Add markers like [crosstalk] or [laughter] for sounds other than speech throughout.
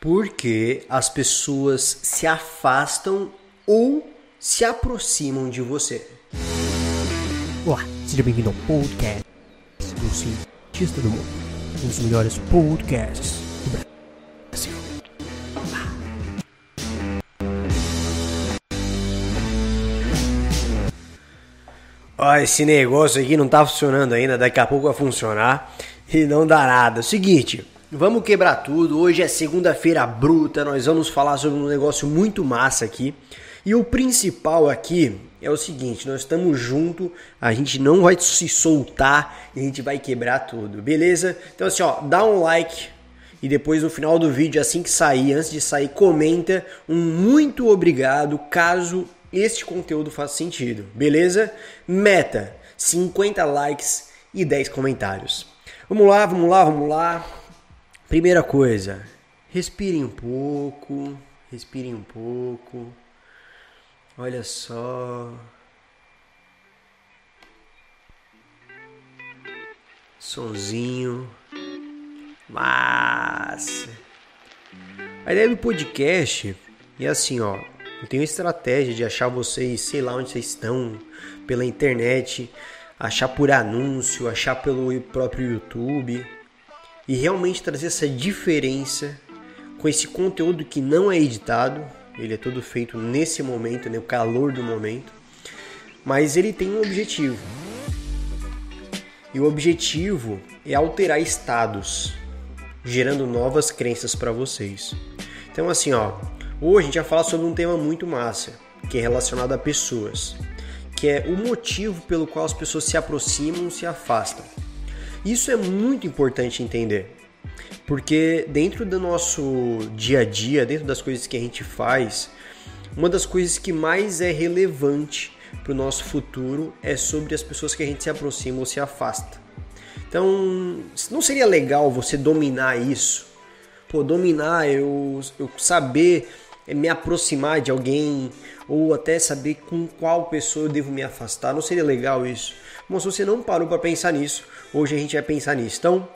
Porque as pessoas se afastam ou se aproximam de você. Olá, seja bem-vindo ao podcast do Cientista do Mundo, um dos melhores podcasts do Brasil. Ó, esse negócio aqui não tá funcionando ainda, daqui a pouco vai funcionar e não dá nada. Seguinte, vamos quebrar tudo. Hoje é segunda-feira bruta, nós vamos falar sobre um negócio muito massa aqui. E o principal aqui é o seguinte, nós estamos juntos, a gente não vai se soltar e a gente vai quebrar tudo, beleza? Então assim, ó, dá um like e depois no final do vídeo, assim que sair, antes de sair, comenta um muito obrigado caso este conteúdo faça sentido, beleza? Meta 50 likes e 10 comentários. Vamos lá, vamos lá, vamos lá. Primeira coisa, respirem um pouco, respirem um pouco. Olha só. Sonzinho. Mas a ideia do podcast é assim, ó. Eu tenho estratégia de achar vocês, sei lá onde vocês estão, pela internet, achar por anúncio, achar pelo próprio YouTube e realmente trazer essa diferença com esse conteúdo que não é editado, ele é todo feito nesse momento, no né, calor do momento, mas ele tem um objetivo. E o objetivo é alterar estados, gerando novas crenças para vocês. Então assim, ó, hoje a gente vai falar sobre um tema muito massa, que é relacionado a pessoas, que é o motivo pelo qual as pessoas se aproximam se afastam. Isso é muito importante entender. Porque dentro do nosso dia a dia, dentro das coisas que a gente faz, uma das coisas que mais é relevante para o nosso futuro é sobre as pessoas que a gente se aproxima ou se afasta. Então, não seria legal você dominar isso? Pô, dominar, eu, eu saber me aproximar de alguém ou até saber com qual pessoa eu devo me afastar. Não seria legal isso? Mas se você não parou para pensar nisso, hoje a gente vai pensar nisso. Então,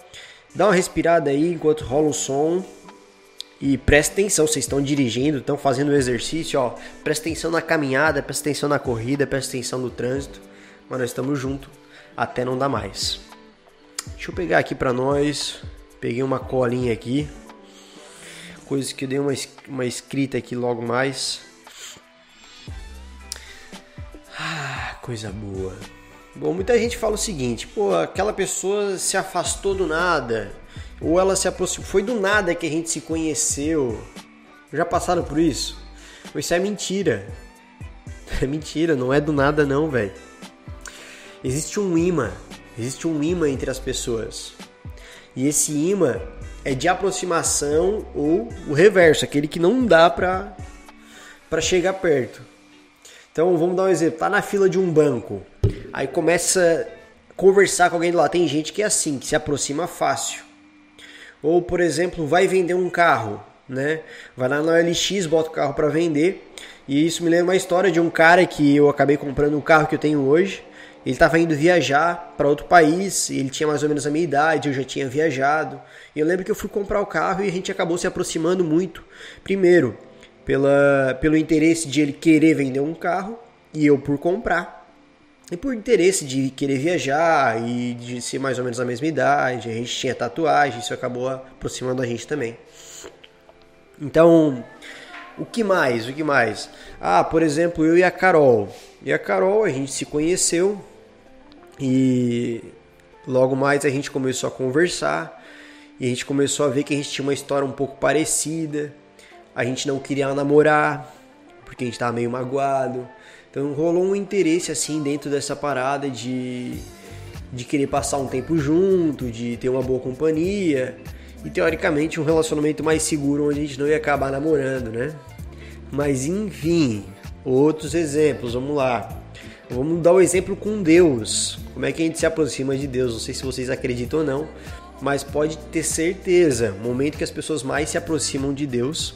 Dá uma respirada aí enquanto rola o som. E presta atenção, vocês estão dirigindo, estão fazendo o exercício, ó. Presta atenção na caminhada, presta atenção na corrida, presta atenção no trânsito. Mas nós estamos juntos até não dar mais. Deixa eu pegar aqui para nós. Peguei uma colinha aqui. Coisas que eu dei uma, uma escrita aqui logo mais. Ah, coisa boa. Bom, muita gente fala o seguinte, pô, aquela pessoa se afastou do nada, ou ela se aproximou, foi do nada que a gente se conheceu. Já passaram por isso? Isso é mentira. [laughs] É mentira, não é do nada não, velho. Existe um imã, existe um imã entre as pessoas. E esse imã é de aproximação ou o reverso, aquele que não dá pra, pra chegar perto. Então vamos dar um exemplo, tá na fila de um banco. Aí começa a conversar com alguém lado. Tem gente que é assim, que se aproxima fácil. Ou, por exemplo, vai vender um carro, né? Vai lá na LX, bota o carro para vender. E isso me lembra uma história de um cara que eu acabei comprando o carro que eu tenho hoje. Ele estava indo viajar para outro país, ele tinha mais ou menos a minha idade, eu já tinha viajado. E eu lembro que eu fui comprar o carro e a gente acabou se aproximando muito. Primeiro, pela, pelo interesse de ele querer vender um carro e eu por comprar. E por interesse de querer viajar e de ser mais ou menos a mesma idade, a gente tinha tatuagem, isso acabou aproximando a gente também. Então, o que mais? O que mais? Ah, por exemplo, eu e a Carol. E a Carol, a gente se conheceu e logo mais a gente começou a conversar e a gente começou a ver que a gente tinha uma história um pouco parecida. A gente não queria namorar porque a gente estava meio magoado. Então rolou um interesse assim dentro dessa parada de, de querer passar um tempo junto, de ter uma boa companhia e teoricamente um relacionamento mais seguro onde a gente não ia acabar namorando, né? Mas enfim, outros exemplos, vamos lá. Vamos dar o um exemplo com Deus. Como é que a gente se aproxima de Deus? Não sei se vocês acreditam ou não, mas pode ter certeza, o momento que as pessoas mais se aproximam de Deus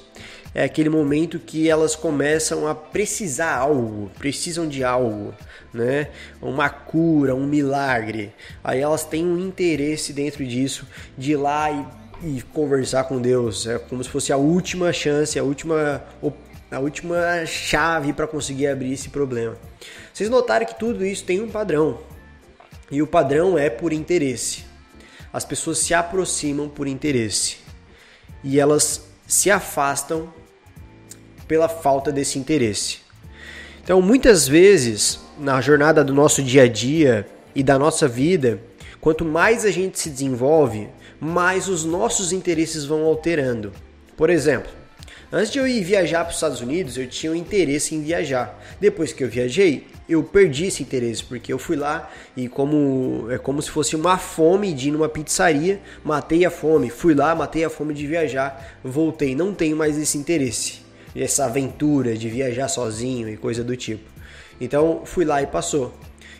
é aquele momento que elas começam a precisar algo, precisam de algo, né? Uma cura, um milagre. Aí elas têm um interesse dentro disso de ir lá e e conversar com Deus. É como se fosse a última chance, a última, a última chave para conseguir abrir esse problema. Vocês notaram que tudo isso tem um padrão. E o padrão é por interesse. As pessoas se aproximam por interesse. E elas se afastam pela falta desse interesse. Então, muitas vezes, na jornada do nosso dia a dia e da nossa vida, quanto mais a gente se desenvolve, mais os nossos interesses vão alterando. Por exemplo, antes de eu ir viajar para os Estados Unidos, eu tinha um interesse em viajar. Depois que eu viajei, eu perdi esse interesse, porque eu fui lá e como é como se fosse uma fome de ir numa pizzaria, matei a fome, fui lá, matei a fome de viajar, voltei, não tenho mais esse interesse essa aventura de viajar sozinho e coisa do tipo. Então fui lá e passou.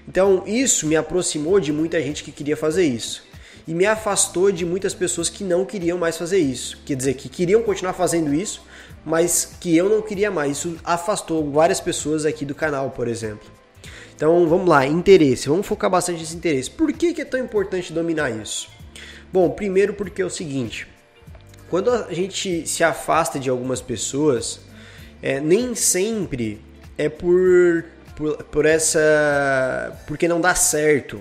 Então isso me aproximou de muita gente que queria fazer isso. E me afastou de muitas pessoas que não queriam mais fazer isso. Quer dizer, que queriam continuar fazendo isso, mas que eu não queria mais. Isso afastou várias pessoas aqui do canal, por exemplo. Então vamos lá, interesse. Vamos focar bastante nesse interesse. Por que, que é tão importante dominar isso? Bom, primeiro porque é o seguinte: quando a gente se afasta de algumas pessoas, é, nem sempre é por, por, por essa. porque não dá certo.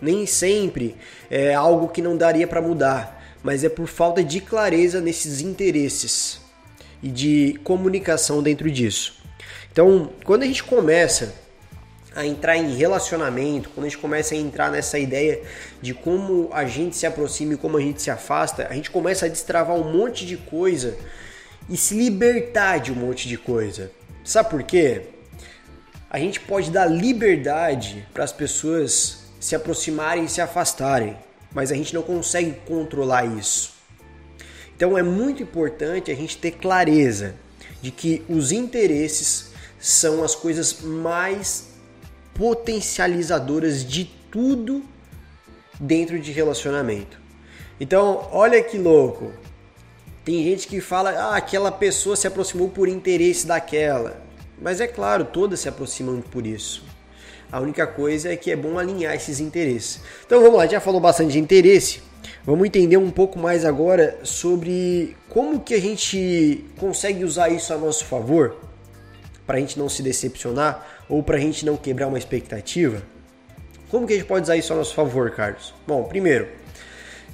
Nem sempre é algo que não daria para mudar, mas é por falta de clareza nesses interesses e de comunicação dentro disso. Então, quando a gente começa a entrar em relacionamento, quando a gente começa a entrar nessa ideia de como a gente se aproxima e como a gente se afasta, a gente começa a destravar um monte de coisa e se libertar de um monte de coisa. Sabe por quê? A gente pode dar liberdade para as pessoas se aproximarem e se afastarem, mas a gente não consegue controlar isso. Então é muito importante a gente ter clareza de que os interesses são as coisas mais potencializadoras de tudo dentro de relacionamento. Então, olha que louco. Tem gente que fala, ah, aquela pessoa se aproximou por interesse daquela. Mas é claro, todas se aproximam por isso. A única coisa é que é bom alinhar esses interesses. Então vamos lá, já falou bastante de interesse. Vamos entender um pouco mais agora sobre como que a gente consegue usar isso a nosso favor para a gente não se decepcionar ou para a gente não quebrar uma expectativa? Como que a gente pode usar isso a nosso favor, Carlos? Bom, primeiro,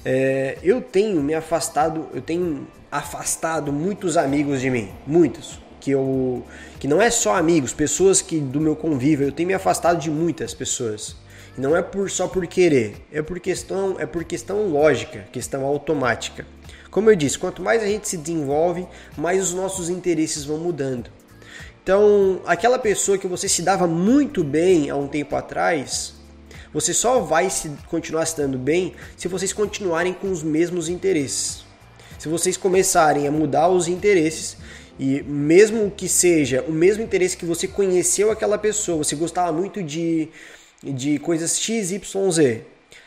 é, eu tenho me afastado, eu tenho afastado muitos amigos de mim, muitos, que eu que não é só amigos, pessoas que do meu convívio, eu tenho me afastado de muitas pessoas. Não é por só por querer, é por questão, é por questão lógica, questão automática. Como eu disse, quanto mais a gente se desenvolve, mais os nossos interesses vão mudando. Então, aquela pessoa que você se dava muito bem há um tempo atrás, você só vai se continuar se dando bem se vocês continuarem com os mesmos interesses. Se vocês começarem a mudar os interesses e mesmo que seja o mesmo interesse que você conheceu aquela pessoa, você gostava muito de, de coisas X, Y, Z.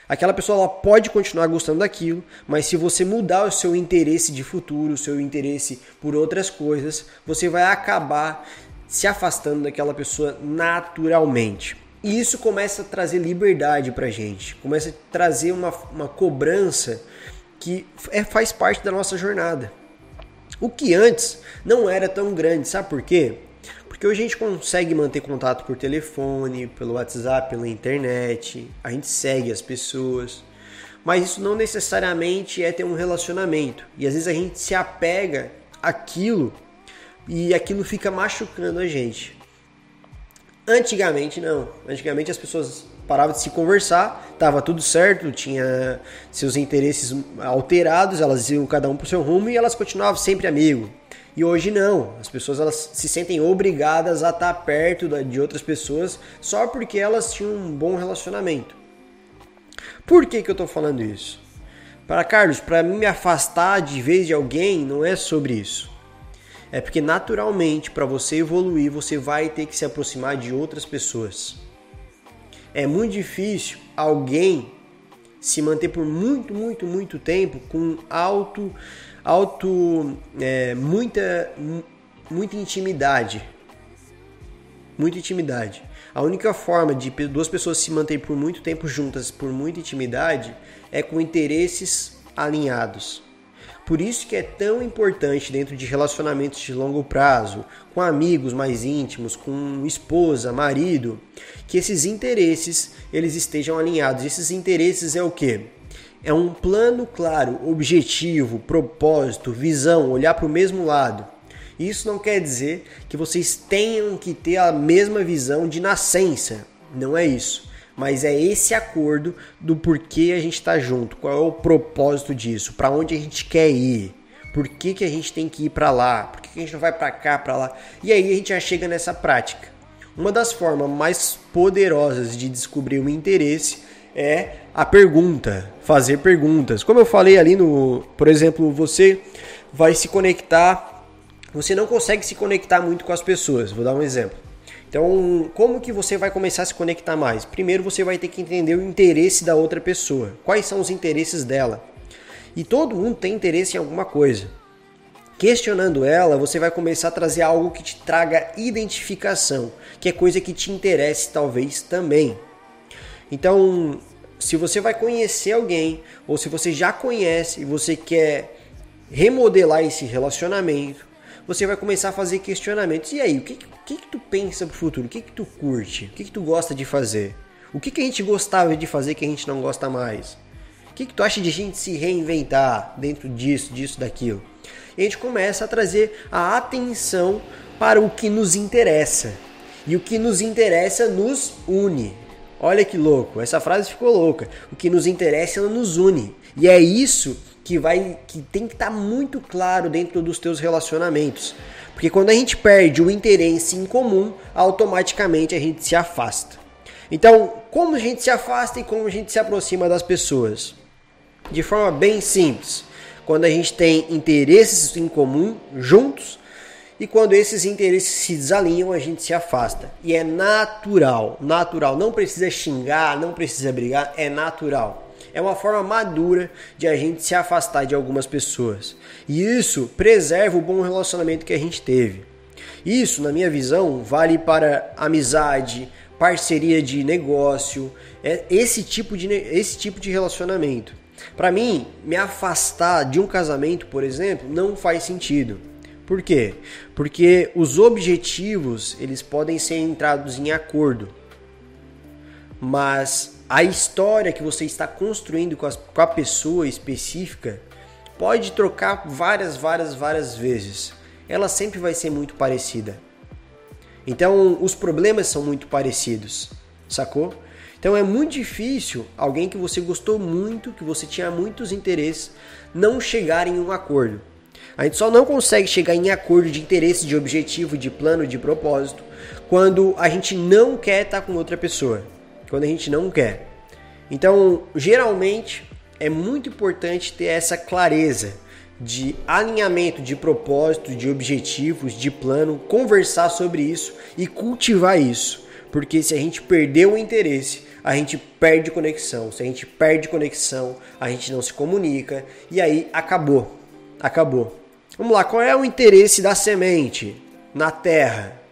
Aquela pessoa ela pode continuar gostando daquilo, mas se você mudar o seu interesse de futuro, o seu interesse por outras coisas, você vai acabar se afastando daquela pessoa naturalmente. E isso começa a trazer liberdade pra gente, começa a trazer uma, uma cobrança que é, faz parte da nossa jornada. O que antes não era tão grande, sabe por quê? Porque hoje a gente consegue manter contato por telefone, pelo WhatsApp, pela internet, a gente segue as pessoas. Mas isso não necessariamente é ter um relacionamento. E às vezes a gente se apega àquilo e aquilo fica machucando a gente. Antigamente não. Antigamente as pessoas paravam de se conversar, tava tudo certo, tinha seus interesses alterados, elas iam cada um pro seu rumo e elas continuavam sempre amigo. E hoje não, as pessoas elas se sentem obrigadas a estar perto de outras pessoas só porque elas tinham um bom relacionamento. Por que, que eu estou falando isso? Para Carlos, para me afastar de vez de alguém não é sobre isso. É porque naturalmente, para você evoluir, você vai ter que se aproximar de outras pessoas. É muito difícil alguém se manter por muito, muito, muito tempo com alto, alto, é, muita, muita intimidade. Muita intimidade. A única forma de duas pessoas se manterem por muito tempo juntas, por muita intimidade, é com interesses alinhados. Por isso que é tão importante dentro de relacionamentos de longo prazo, com amigos mais íntimos, com esposa, marido, que esses interesses eles estejam alinhados. Esses interesses é o que? É um plano claro, objetivo, propósito, visão, olhar para o mesmo lado. Isso não quer dizer que vocês tenham que ter a mesma visão de nascença. Não é isso mas é esse acordo do porquê a gente está junto, qual é o propósito disso, para onde a gente quer ir, por que, que a gente tem que ir para lá, por que, que a gente não vai para cá, para lá. E aí a gente já chega nessa prática. Uma das formas mais poderosas de descobrir o interesse é a pergunta, fazer perguntas. Como eu falei ali no, por exemplo, você vai se conectar, você não consegue se conectar muito com as pessoas. Vou dar um exemplo. Então, como que você vai começar a se conectar mais? Primeiro você vai ter que entender o interesse da outra pessoa. Quais são os interesses dela? E todo mundo tem interesse em alguma coisa. Questionando ela, você vai começar a trazer algo que te traga identificação, que é coisa que te interesse talvez também. Então, se você vai conhecer alguém, ou se você já conhece e você quer remodelar esse relacionamento, você vai começar a fazer questionamentos. E aí, o que, que, que tu pensa pro futuro? O que, que tu curte? O que, que tu gosta de fazer? O que, que a gente gostava de fazer que a gente não gosta mais? O que, que tu acha de a gente se reinventar dentro disso, disso, daquilo? E a gente começa a trazer a atenção para o que nos interessa. E o que nos interessa nos une. Olha que louco, essa frase ficou louca. O que nos interessa nos une. E é isso que vai que tem que estar tá muito claro dentro dos teus relacionamentos. Porque quando a gente perde o interesse em comum, automaticamente a gente se afasta. Então, como a gente se afasta e como a gente se aproxima das pessoas? De forma bem simples. Quando a gente tem interesses em comum juntos e quando esses interesses se desalinham, a gente se afasta. E é natural, natural. Não precisa xingar, não precisa brigar, é natural é uma forma madura de a gente se afastar de algumas pessoas. E isso preserva o bom relacionamento que a gente teve. Isso, na minha visão, vale para amizade, parceria de negócio, é esse tipo de, esse tipo de relacionamento. Para mim, me afastar de um casamento, por exemplo, não faz sentido. Por quê? Porque os objetivos eles podem ser entrados em acordo, mas a história que você está construindo com, com a pessoa específica pode trocar várias, várias, várias vezes. Ela sempre vai ser muito parecida. Então, os problemas são muito parecidos, sacou? Então é muito difícil alguém que você gostou muito, que você tinha muitos interesses, não chegar em um acordo. A gente só não consegue chegar em acordo de interesse, de objetivo, de plano, de propósito, quando a gente não quer estar com outra pessoa quando a gente não quer. Então, geralmente é muito importante ter essa clareza de alinhamento de propósito, de objetivos, de plano, conversar sobre isso e cultivar isso. Porque se a gente perder o interesse, a gente perde conexão. Se a gente perde conexão, a gente não se comunica e aí acabou. Acabou. Vamos lá, qual é o interesse da semente na terra?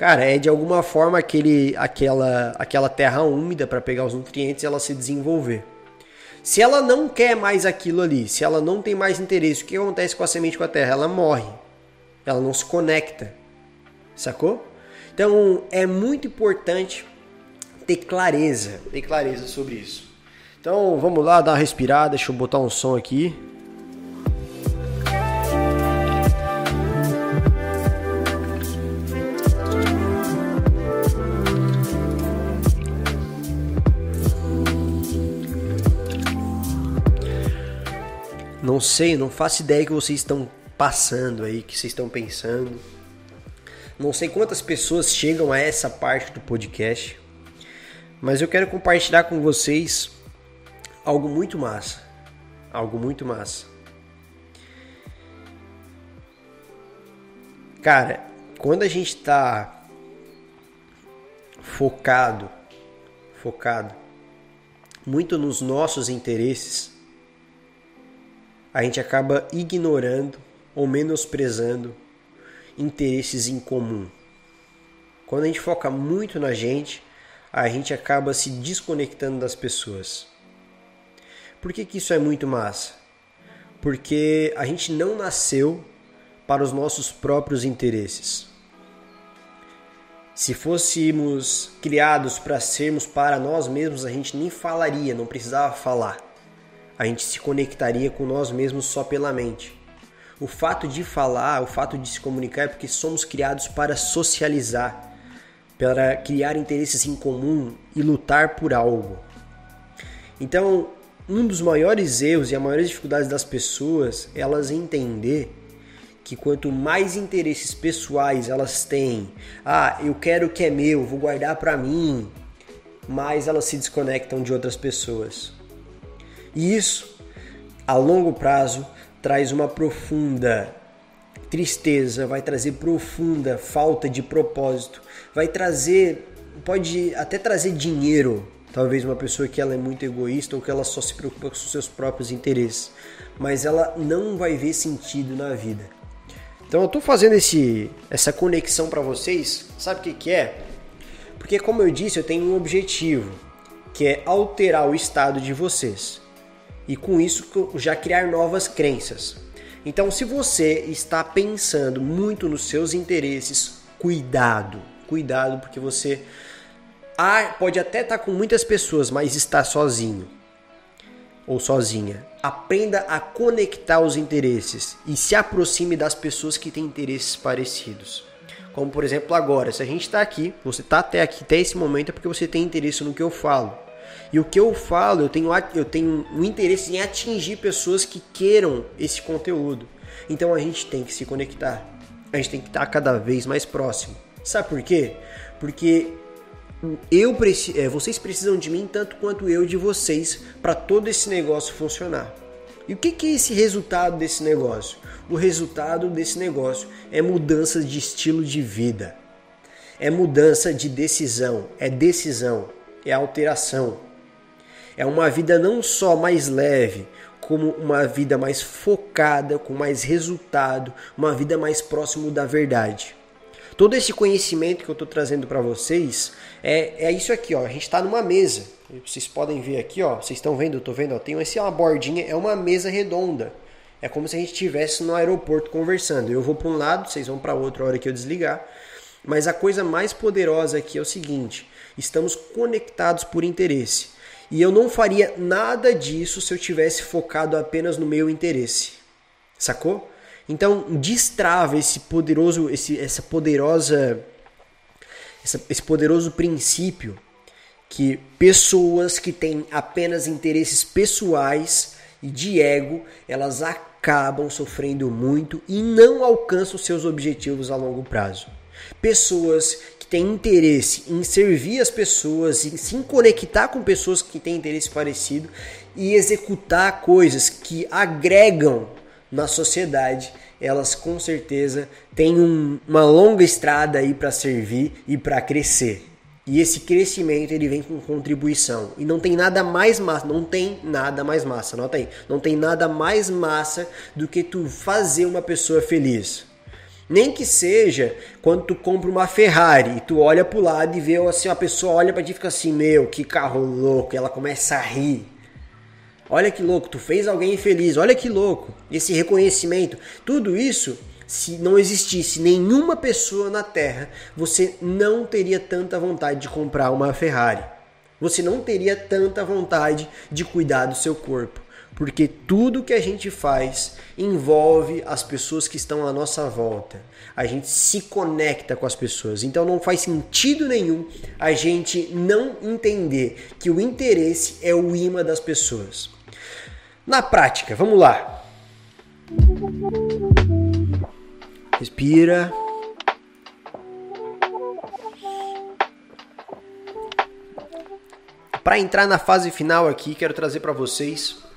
Cara, é de alguma forma aquele, aquela, aquela terra úmida para pegar os nutrientes e ela se desenvolver. Se ela não quer mais aquilo ali, se ela não tem mais interesse, o que acontece com a semente com a terra? Ela morre. Ela não se conecta. Sacou? Então é muito importante ter clareza, ter clareza sobre isso. Então vamos lá, dar uma respirada, deixa eu botar um som aqui. Não sei, não faço ideia que vocês estão passando aí, que vocês estão pensando. Não sei quantas pessoas chegam a essa parte do podcast, mas eu quero compartilhar com vocês algo muito massa. Algo muito massa. Cara, quando a gente está focado, focado muito nos nossos interesses, a gente acaba ignorando ou menosprezando interesses em comum. Quando a gente foca muito na gente, a gente acaba se desconectando das pessoas. Por que, que isso é muito massa? porque a gente não nasceu para os nossos próprios interesses. Se fôssemos criados para sermos para nós mesmos, a gente nem falaria, não precisava falar. A gente se conectaria com nós mesmos só pela mente. O fato de falar, o fato de se comunicar é porque somos criados para socializar, para criar interesses em comum e lutar por algo. Então, um dos maiores erros e as maiores dificuldades das pessoas é elas entender que quanto mais interesses pessoais elas têm, ah, eu quero o que é meu, vou guardar para mim, mais elas se desconectam de outras pessoas. E isso, a longo prazo, traz uma profunda tristeza, vai trazer profunda falta de propósito, vai trazer, pode até trazer dinheiro Talvez uma pessoa que ela é muito egoísta ou que ela só se preocupa com seus próprios interesses, mas ela não vai ver sentido na vida. Então eu estou fazendo esse, essa conexão para vocês, sabe o que, que é? Porque como eu disse, eu tenho um objetivo, que é alterar o estado de vocês. E com isso já criar novas crenças. Então se você está pensando muito nos seus interesses, cuidado, cuidado porque você ah, pode até estar tá com muitas pessoas, mas está sozinho ou sozinha. Aprenda a conectar os interesses e se aproxime das pessoas que têm interesses parecidos. Como por exemplo agora, se a gente está aqui, você está até aqui, até esse momento, é porque você tem interesse no que eu falo. E o que eu falo, eu tenho, eu tenho um interesse em atingir pessoas que queiram esse conteúdo. Então a gente tem que se conectar. A gente tem que estar cada vez mais próximo. Sabe por quê? Porque eu é, vocês precisam de mim tanto quanto eu de vocês para todo esse negócio funcionar. E o que, que é esse resultado desse negócio? O resultado desse negócio é mudança de estilo de vida, é mudança de decisão, é decisão, é alteração. É uma vida não só mais leve, como uma vida mais focada, com mais resultado, uma vida mais próximo da verdade. Todo esse conhecimento que eu estou trazendo para vocês é, é isso aqui, ó. A gente está numa mesa. Vocês podem ver aqui, ó. Vocês estão vendo? Eu estou vendo. Ó, tem esse uma bordinha. É uma mesa redonda. É como se a gente estivesse no aeroporto conversando. Eu vou para um lado, vocês vão para outro a hora que eu desligar. Mas a coisa mais poderosa aqui é o seguinte: estamos conectados por interesse. E eu não faria nada disso se eu tivesse focado apenas no meu interesse. Sacou? Então, destrava esse poderoso, esse, essa poderosa, essa, esse poderoso princípio que pessoas que têm apenas interesses pessoais e de ego, elas acabam sofrendo muito e não alcançam seus objetivos a longo prazo. Pessoas têm interesse em servir as pessoas, em se conectar com pessoas que têm interesse parecido e executar coisas que agregam na sociedade, elas com certeza têm um, uma longa estrada aí para servir e para crescer. E esse crescimento ele vem com contribuição. E não tem nada mais massa, não tem nada mais massa, nota aí. Não tem nada mais massa do que tu fazer uma pessoa feliz. Nem que seja quando tu compra uma Ferrari e tu olha pro lado e vê assim, a pessoa olha para ti e fica assim, meu, que carro louco, e ela começa a rir. Olha que louco, tu fez alguém feliz, olha que louco. Esse reconhecimento, tudo isso, se não existisse nenhuma pessoa na Terra, você não teria tanta vontade de comprar uma Ferrari. Você não teria tanta vontade de cuidar do seu corpo. Porque tudo que a gente faz envolve as pessoas que estão à nossa volta. A gente se conecta com as pessoas. Então não faz sentido nenhum a gente não entender que o interesse é o imã das pessoas. Na prática, vamos lá. Respira. Para entrar na fase final aqui, quero trazer para vocês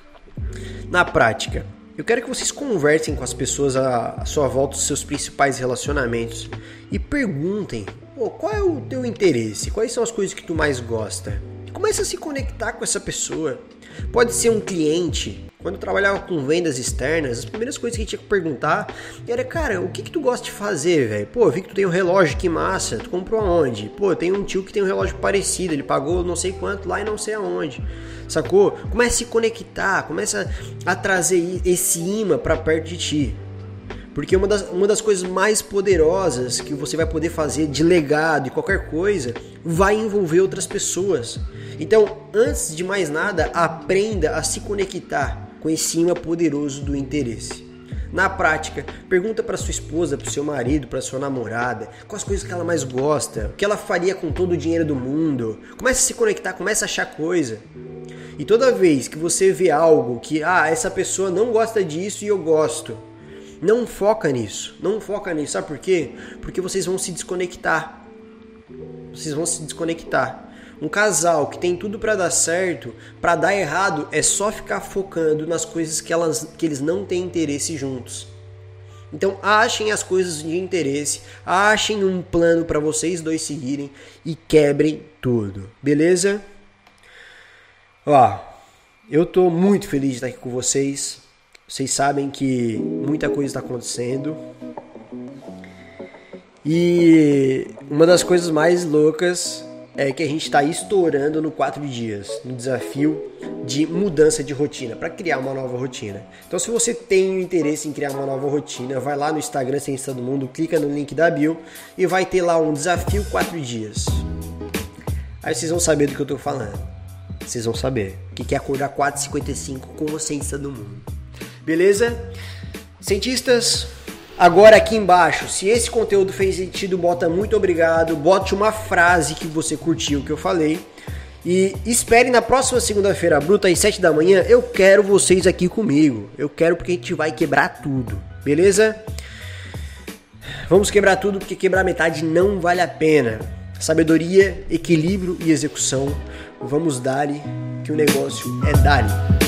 na prática. Eu quero que vocês conversem com as pessoas à, sua volta, seus principais relacionamentos e perguntem: qual é o teu interesse? Quais são as coisas que tu mais gosta? Comece a se conectar com essa pessoa. Pode ser um cliente Quando eu trabalhava com vendas externas, as primeiras coisas que tinha que perguntar era, cara, o que que tu gosta de fazer, velho? Pô, vi que tu tem um relógio, que massa. Tu comprou aonde? Pô, tem um tio que tem um relógio parecido, ele pagou não sei quanto lá e não sei aonde. Sacou? Começa a se conectar, começa a trazer esse imã para perto de ti. Porque uma das, uma das coisas mais poderosas que você vai poder fazer de legado e qualquer coisa vai envolver outras pessoas. Então, antes de mais nada, aprenda a se conectar com poderoso do interesse. Na prática, pergunta para sua esposa, para seu marido, para sua namorada, quais coisas que ela mais gosta, o que ela faria com todo o dinheiro do mundo. Comece a se conectar, comece a achar coisa. E toda vez que você vê algo que, ah, essa pessoa não gosta disso e eu gosto, não foca nisso. Não foca nisso. Sabe por quê? Porque vocês vão se desconectar. Vocês vão se desconectar. Um casal que tem tudo para dar certo, para dar errado, é só ficar focando nas coisas que, elas, que eles não têm interesse juntos. Então achem as coisas de interesse, achem um plano para vocês dois seguirem e quebrem tudo, beleza? Ó, eu tô muito feliz de estar aqui com vocês. Vocês sabem que muita coisa está acontecendo. E uma das coisas mais loucas é que a gente está estourando no 4 dias, no desafio de mudança de rotina, para criar uma nova rotina. Então, se você tem interesse em criar uma nova rotina, vai lá no Instagram Ciência do Mundo, clica no link da bio e vai ter lá um desafio 4 dias. Aí vocês vão saber do que eu estou falando. Vocês vão saber o que é acordar 4h55 com a Ciência do Mundo. Beleza? Cientistas, agora aqui embaixo, se esse conteúdo fez sentido, bota muito obrigado, bote uma frase que você curtiu que eu falei. E espere na próxima segunda-feira bruta às 7 da manhã, eu quero vocês aqui comigo. Eu quero porque a gente vai quebrar tudo, beleza? Vamos quebrar tudo porque quebrar metade não vale a pena. Sabedoria, equilíbrio e execução. Vamos dar que o negócio é dar.